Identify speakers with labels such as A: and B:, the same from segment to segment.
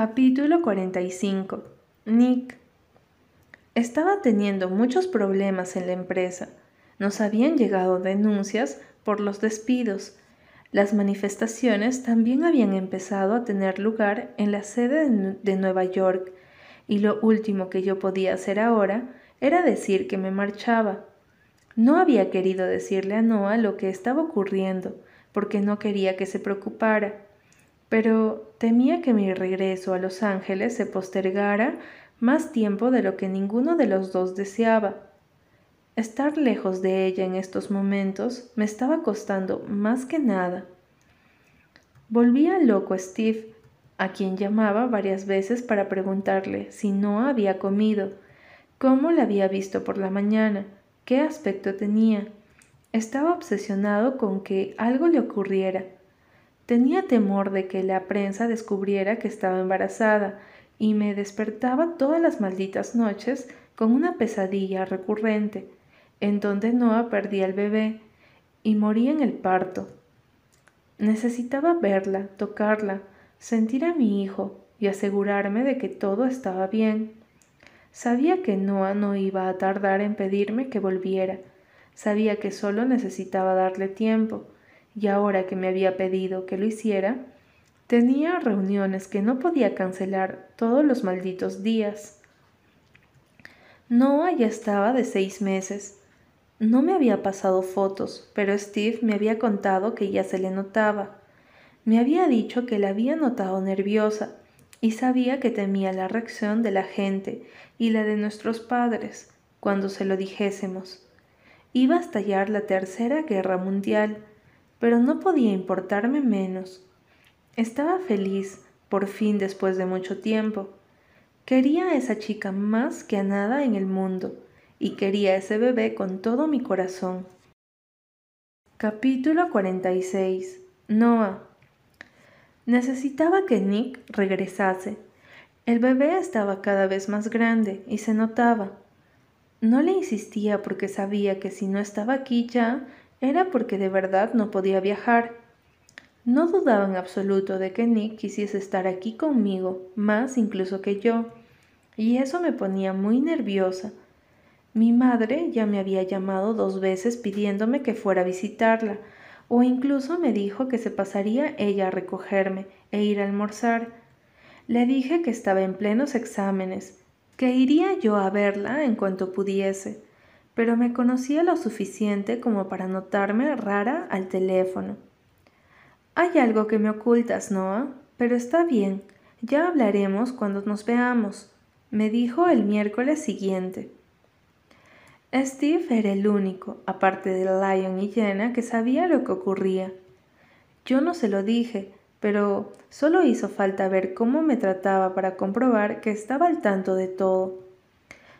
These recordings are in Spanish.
A: Capítulo 45. Nick. Estaba teniendo muchos problemas en la empresa. Nos habían llegado denuncias por los despidos. Las manifestaciones también habían empezado a tener lugar en la sede de Nueva York y lo último que yo podía hacer ahora era decir que me marchaba. No había querido decirle a Noah lo que estaba ocurriendo porque no quería que se preocupara pero temía que mi regreso a Los Ángeles se postergara más tiempo de lo que ninguno de los dos deseaba. Estar lejos de ella en estos momentos me estaba costando más que nada. Volvía loco Steve, a quien llamaba varias veces para preguntarle si no había comido, cómo la había visto por la mañana, qué aspecto tenía. Estaba obsesionado con que algo le ocurriera Tenía temor de que la prensa descubriera que estaba embarazada y me despertaba todas las malditas noches con una pesadilla recurrente, en donde Noah perdía el bebé y moría en el parto. Necesitaba verla, tocarla, sentir a mi hijo y asegurarme de que todo estaba bien. Sabía que Noah no iba a tardar en pedirme que volviera. Sabía que solo necesitaba darle tiempo y ahora que me había pedido que lo hiciera, tenía reuniones que no podía cancelar todos los malditos días. Noah ya estaba de seis meses. No me había pasado fotos, pero Steve me había contado que ya se le notaba. Me había dicho que la había notado nerviosa y sabía que temía la reacción de la gente y la de nuestros padres cuando se lo dijésemos. Iba a estallar la tercera guerra mundial pero no podía importarme menos. Estaba feliz, por fin después de mucho tiempo. Quería a esa chica más que a nada en el mundo, y quería a ese bebé con todo mi corazón. Capítulo 46. Noah. Necesitaba que Nick regresase. El bebé estaba cada vez más grande y se notaba. No le insistía porque sabía que si no estaba aquí ya, era porque de verdad no podía viajar. No dudaba en absoluto de que Nick quisiese estar aquí conmigo, más incluso que yo, y eso me ponía muy nerviosa. Mi madre ya me había llamado dos veces pidiéndome que fuera a visitarla, o incluso me dijo que se pasaría ella a recogerme e ir a almorzar. Le dije que estaba en plenos exámenes, que iría yo a verla en cuanto pudiese pero me conocía lo suficiente como para notarme rara al teléfono. Hay algo que me ocultas, Noah, pero está bien, ya hablaremos cuando nos veamos, me dijo el miércoles siguiente. Steve era el único, aparte de Lion y Jenna, que sabía lo que ocurría. Yo no se lo dije, pero solo hizo falta ver cómo me trataba para comprobar que estaba al tanto de todo.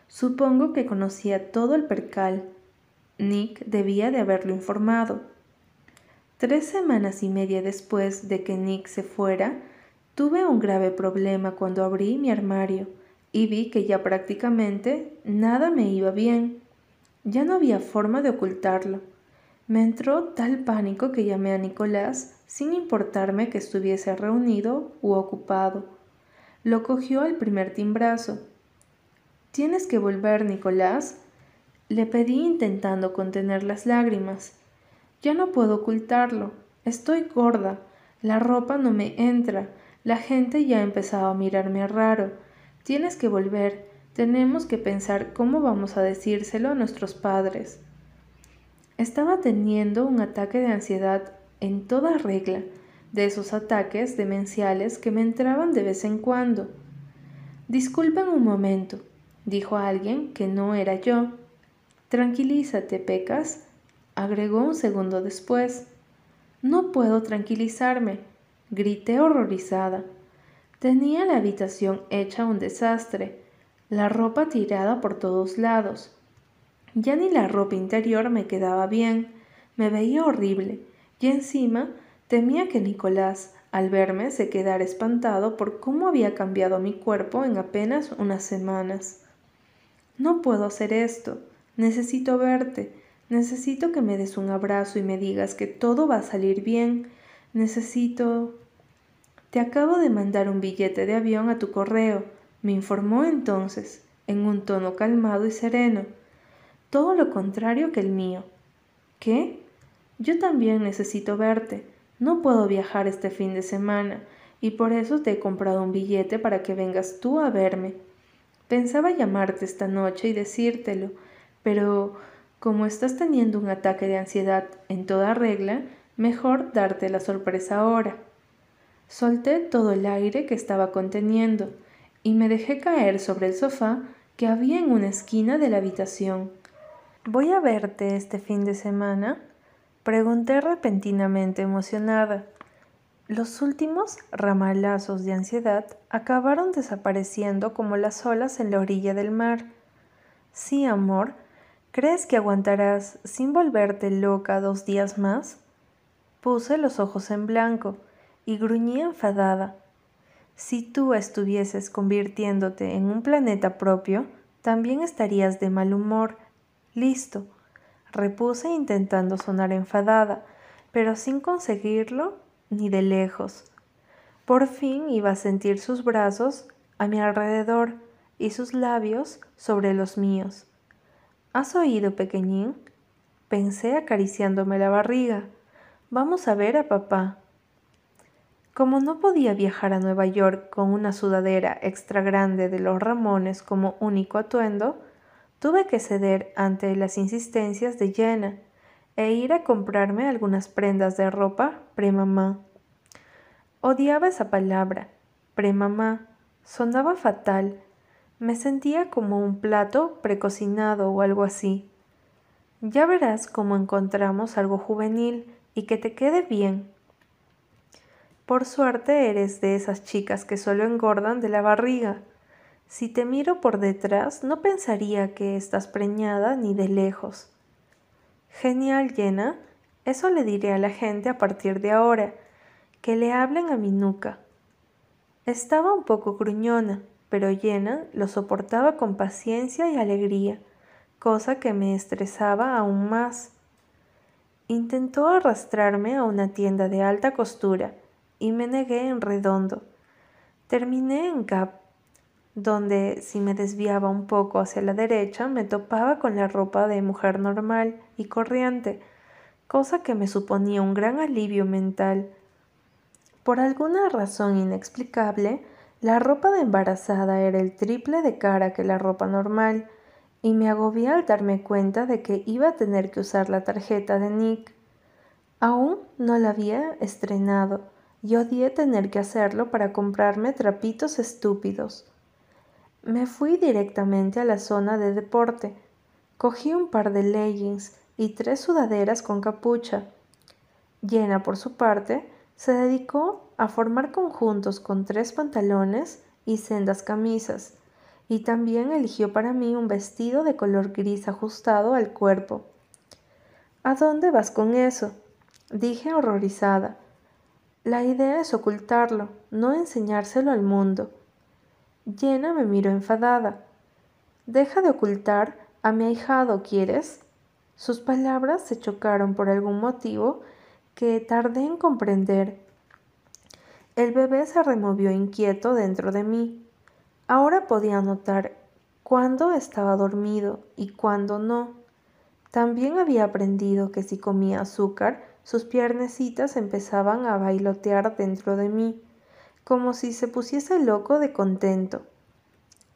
A: Supongo que conocía todo el percal. Nick debía de haberlo informado. Tres semanas y media después de que Nick se fuera, tuve un grave problema cuando abrí mi armario y vi que ya prácticamente nada me iba bien. Ya no había forma de ocultarlo. Me entró tal pánico que llamé a Nicolás sin importarme que estuviese reunido u ocupado. Lo cogió al primer timbrazo Tienes que volver, Nicolás. Le pedí intentando contener las lágrimas. Ya no puedo ocultarlo. Estoy gorda. La ropa no me entra. La gente ya ha empezado a mirarme raro. Tienes que volver. Tenemos que pensar cómo vamos a decírselo a nuestros padres. Estaba teniendo un ataque de ansiedad en toda regla, de esos ataques demenciales que me entraban de vez en cuando. Disculpen un momento, dijo alguien que no era yo. Tranquilízate, Pecas, agregó un segundo después. No puedo tranquilizarme, grité horrorizada. Tenía la habitación hecha un desastre, la ropa tirada por todos lados. Ya ni la ropa interior me quedaba bien, me veía horrible, y encima temía que Nicolás, al verme, se quedara espantado por cómo había cambiado mi cuerpo en apenas unas semanas. No puedo hacer esto. Necesito verte. Necesito que me des un abrazo y me digas que todo va a salir bien. Necesito... Te acabo de mandar un billete de avión a tu correo, me informó entonces, en un tono calmado y sereno. Todo lo contrario que el mío. ¿Qué? Yo también necesito verte. No puedo viajar este fin de semana, y por eso te he comprado un billete para que vengas tú a verme. Pensaba llamarte esta noche y decírtelo, pero como estás teniendo un ataque de ansiedad en toda regla, mejor darte la sorpresa ahora. Solté todo el aire que estaba conteniendo y me dejé caer sobre el sofá que había en una esquina de la habitación. ¿Voy a verte este fin de semana? Pregunté repentinamente emocionada. Los últimos ramalazos de ansiedad acabaron desapareciendo como las olas en la orilla del mar. Sí, amor, ¿crees que aguantarás sin volverte loca dos días más? Puse los ojos en blanco y gruñí enfadada. Si tú estuvieses convirtiéndote en un planeta propio, también estarías de mal humor. Listo, repuse intentando sonar enfadada, pero sin conseguirlo ni de lejos. Por fin iba a sentir sus brazos a mi alrededor y sus labios sobre los míos. ¿Has oído, pequeñín? Pensé acariciándome la barriga. Vamos a ver a papá. Como no podía viajar a Nueva York con una sudadera extra grande de los Ramones como único atuendo, tuve que ceder ante las insistencias de Jenna e ir a comprarme algunas prendas de ropa premamá. Odiaba esa palabra, premamá, sonaba fatal, me sentía como un plato precocinado o algo así. Ya verás cómo encontramos algo juvenil y que te quede bien, por suerte eres de esas chicas que solo engordan de la barriga. Si te miro por detrás, no pensaría que estás preñada ni de lejos. Genial, Llena. Eso le diré a la gente a partir de ahora, que le hablen a mi nuca. Estaba un poco gruñona, pero Llena lo soportaba con paciencia y alegría, cosa que me estresaba aún más. Intentó arrastrarme a una tienda de alta costura, y me negué en redondo. Terminé en Gap, donde si me desviaba un poco hacia la derecha me topaba con la ropa de mujer normal y corriente, cosa que me suponía un gran alivio mental. Por alguna razón inexplicable, la ropa de embarazada era el triple de cara que la ropa normal, y me agobié al darme cuenta de que iba a tener que usar la tarjeta de Nick. Aún no la había estrenado, y odié tener que hacerlo para comprarme trapitos estúpidos. Me fui directamente a la zona de deporte. Cogí un par de leggings y tres sudaderas con capucha. Llena, por su parte, se dedicó a formar conjuntos con tres pantalones y sendas camisas, y también eligió para mí un vestido de color gris ajustado al cuerpo. ¿A dónde vas con eso? dije horrorizada. La idea es ocultarlo, no enseñárselo al mundo. Jenna me miró enfadada. Deja de ocultar a mi ahijado, ¿quieres? Sus palabras se chocaron por algún motivo que tardé en comprender. El bebé se removió inquieto dentro de mí. Ahora podía notar cuándo estaba dormido y cuándo no. También había aprendido que si comía azúcar sus piernecitas empezaban a bailotear dentro de mí, como si se pusiese loco de contento.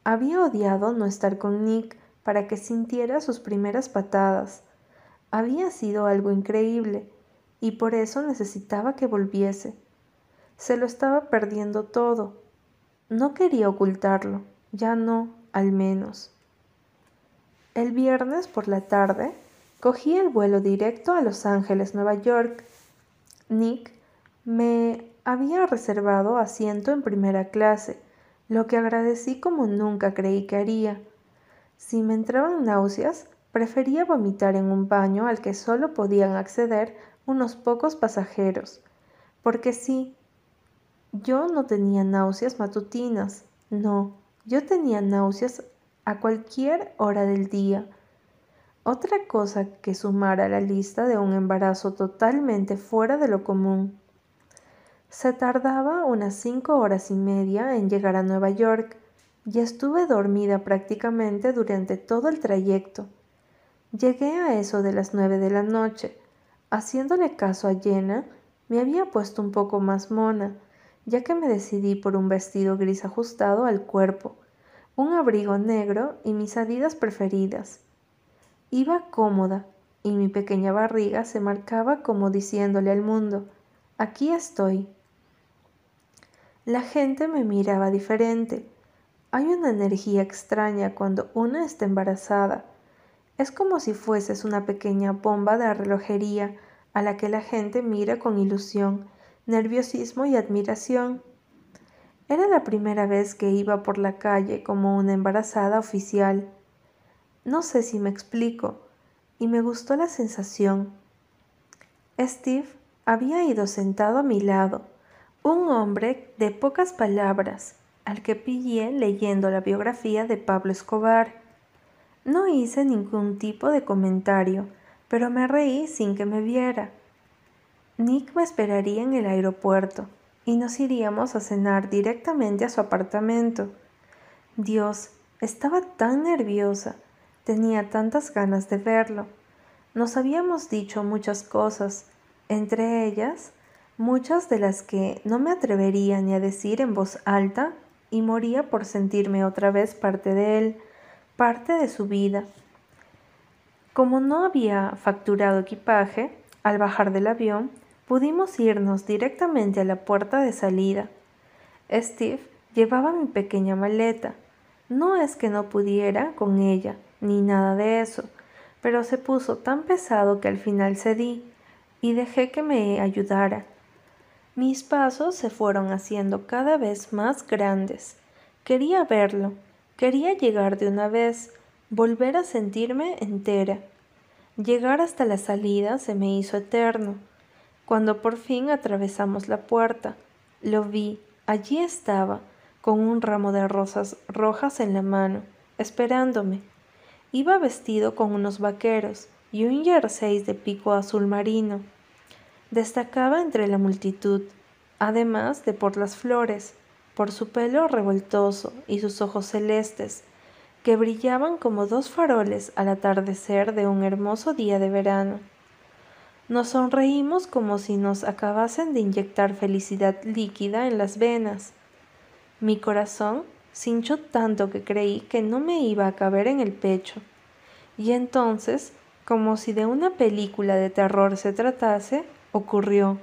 A: Había odiado no estar con Nick para que sintiera sus primeras patadas. Había sido algo increíble, y por eso necesitaba que volviese. Se lo estaba perdiendo todo. No quería ocultarlo, ya no, al menos. El viernes por la tarde Cogí el vuelo directo a Los Ángeles, Nueva York. Nick me había reservado asiento en primera clase, lo que agradecí como nunca creí que haría. Si me entraban náuseas, prefería vomitar en un baño al que solo podían acceder unos pocos pasajeros, porque sí, yo no tenía náuseas matutinas, no, yo tenía náuseas a cualquier hora del día otra cosa que sumar a la lista de un embarazo totalmente fuera de lo común. Se tardaba unas cinco horas y media en llegar a Nueva York y estuve dormida prácticamente durante todo el trayecto. Llegué a eso de las nueve de la noche. Haciéndole caso a Jenna, me había puesto un poco más mona, ya que me decidí por un vestido gris ajustado al cuerpo, un abrigo negro y mis adidas preferidas. Iba cómoda y mi pequeña barriga se marcaba como diciéndole al mundo, aquí estoy. La gente me miraba diferente. Hay una energía extraña cuando una está embarazada. Es como si fueses una pequeña bomba de relojería a la que la gente mira con ilusión, nerviosismo y admiración. Era la primera vez que iba por la calle como una embarazada oficial. No sé si me explico, y me gustó la sensación. Steve había ido sentado a mi lado, un hombre de pocas palabras, al que pillé leyendo la biografía de Pablo Escobar. No hice ningún tipo de comentario, pero me reí sin que me viera. Nick me esperaría en el aeropuerto y nos iríamos a cenar directamente a su apartamento. Dios, estaba tan nerviosa, tenía tantas ganas de verlo. Nos habíamos dicho muchas cosas, entre ellas muchas de las que no me atrevería ni a decir en voz alta y moría por sentirme otra vez parte de él parte de su vida. Como no había facturado equipaje, al bajar del avión, pudimos irnos directamente a la puerta de salida. Steve llevaba mi pequeña maleta. No es que no pudiera con ella, ni nada de eso, pero se puso tan pesado que al final cedí y dejé que me ayudara. Mis pasos se fueron haciendo cada vez más grandes. Quería verlo, Quería llegar de una vez, volver a sentirme entera. Llegar hasta la salida se me hizo eterno. Cuando por fin atravesamos la puerta, lo vi, allí estaba, con un ramo de rosas rojas en la mano, esperándome. Iba vestido con unos vaqueros y un jersey de pico azul marino. Destacaba entre la multitud, además de por las flores, por su pelo revoltoso y sus ojos celestes, que brillaban como dos faroles al atardecer de un hermoso día de verano. Nos sonreímos como si nos acabasen de inyectar felicidad líquida en las venas. Mi corazón se hinchó tanto que creí que no me iba a caber en el pecho. Y entonces, como si de una película de terror se tratase, ocurrió.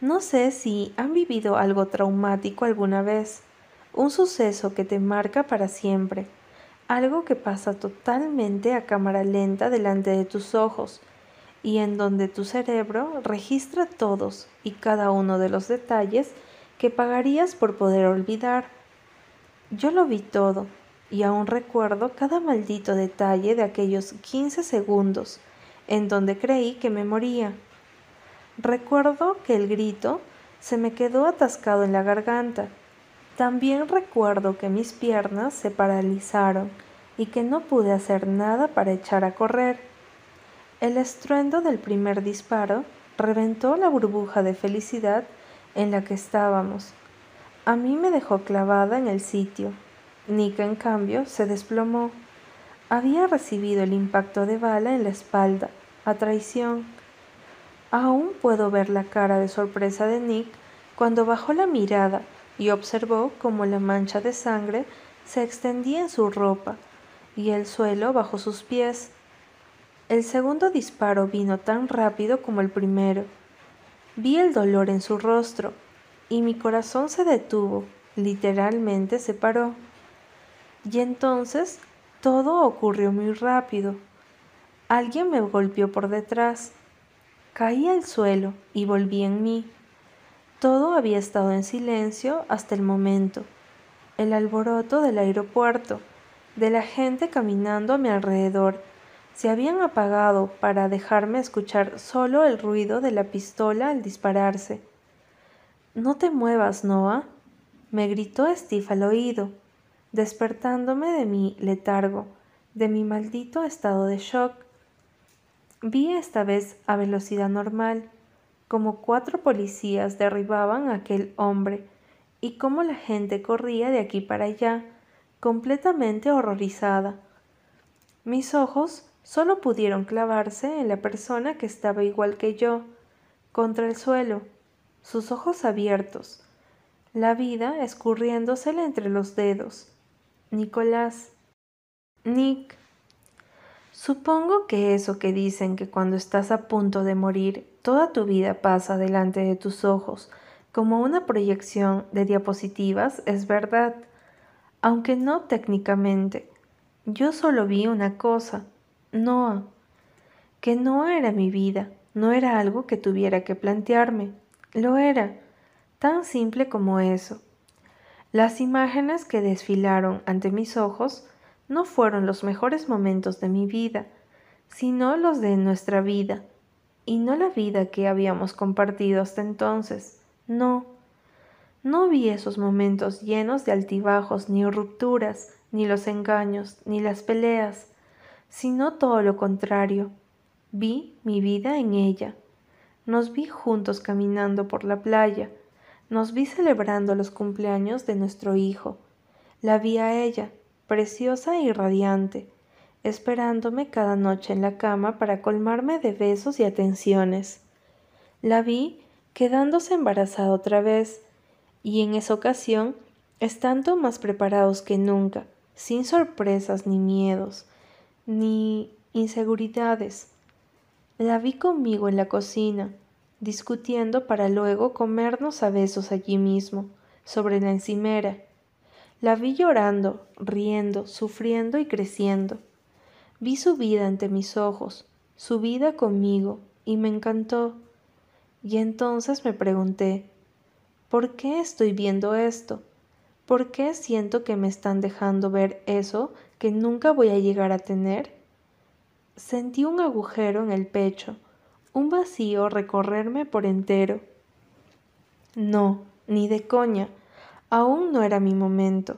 A: No sé si han vivido algo traumático alguna vez, un suceso que te marca para siempre, algo que pasa totalmente a cámara lenta delante de tus ojos y en donde tu cerebro registra todos y cada uno de los detalles que pagarías por poder olvidar. Yo lo vi todo y aún recuerdo cada maldito detalle de aquellos 15 segundos en donde creí que me moría. Recuerdo que el grito se me quedó atascado en la garganta. También recuerdo que mis piernas se paralizaron y que no pude hacer nada para echar a correr. El estruendo del primer disparo reventó la burbuja de felicidad en la que estábamos. A mí me dejó clavada en el sitio. Nick, en cambio, se desplomó. Había recibido el impacto de bala en la espalda, a traición. Aún puedo ver la cara de sorpresa de Nick cuando bajó la mirada y observó cómo la mancha de sangre se extendía en su ropa y el suelo bajo sus pies. El segundo disparo vino tan rápido como el primero. Vi el dolor en su rostro y mi corazón se detuvo, literalmente se paró. Y entonces todo ocurrió muy rápido. Alguien me golpeó por detrás Caí al suelo y volví en mí. Todo había estado en silencio hasta el momento. El alboroto del aeropuerto, de la gente caminando a mi alrededor, se habían apagado para dejarme escuchar solo el ruido de la pistola al dispararse. No te muevas, Noah, me gritó Steve al oído, despertándome de mi letargo, de mi maldito estado de shock. Vi esta vez a velocidad normal, como cuatro policías derribaban a aquel hombre y cómo la gente corría de aquí para allá, completamente horrorizada. Mis ojos solo pudieron clavarse en la persona que estaba igual que yo, contra el suelo, sus ojos abiertos, la vida escurriéndosele entre los dedos. Nicolás. Nick. Supongo que eso que dicen que cuando estás a punto de morir, toda tu vida pasa delante de tus ojos, como una proyección de diapositivas, es verdad, aunque no técnicamente. Yo solo vi una cosa, Noah, que no era mi vida, no era algo que tuviera que plantearme, lo era, tan simple como eso. Las imágenes que desfilaron ante mis ojos no fueron los mejores momentos de mi vida, sino los de nuestra vida, y no la vida que habíamos compartido hasta entonces, no. No vi esos momentos llenos de altibajos ni rupturas, ni los engaños, ni las peleas, sino todo lo contrario. Vi mi vida en ella. Nos vi juntos caminando por la playa, nos vi celebrando los cumpleaños de nuestro hijo. La vi a ella, preciosa y radiante, esperándome cada noche en la cama para colmarme de besos y atenciones. La vi quedándose embarazada otra vez, y en esa ocasión estando más preparados que nunca, sin sorpresas ni miedos, ni inseguridades. La vi conmigo en la cocina, discutiendo para luego comernos a besos allí mismo, sobre la encimera. La vi llorando, riendo, sufriendo y creciendo. Vi su vida ante mis ojos, su vida conmigo, y me encantó. Y entonces me pregunté, ¿por qué estoy viendo esto? ¿Por qué siento que me están dejando ver eso que nunca voy a llegar a tener? Sentí un agujero en el pecho, un vacío recorrerme por entero. No, ni de coña, aún no era mi momento.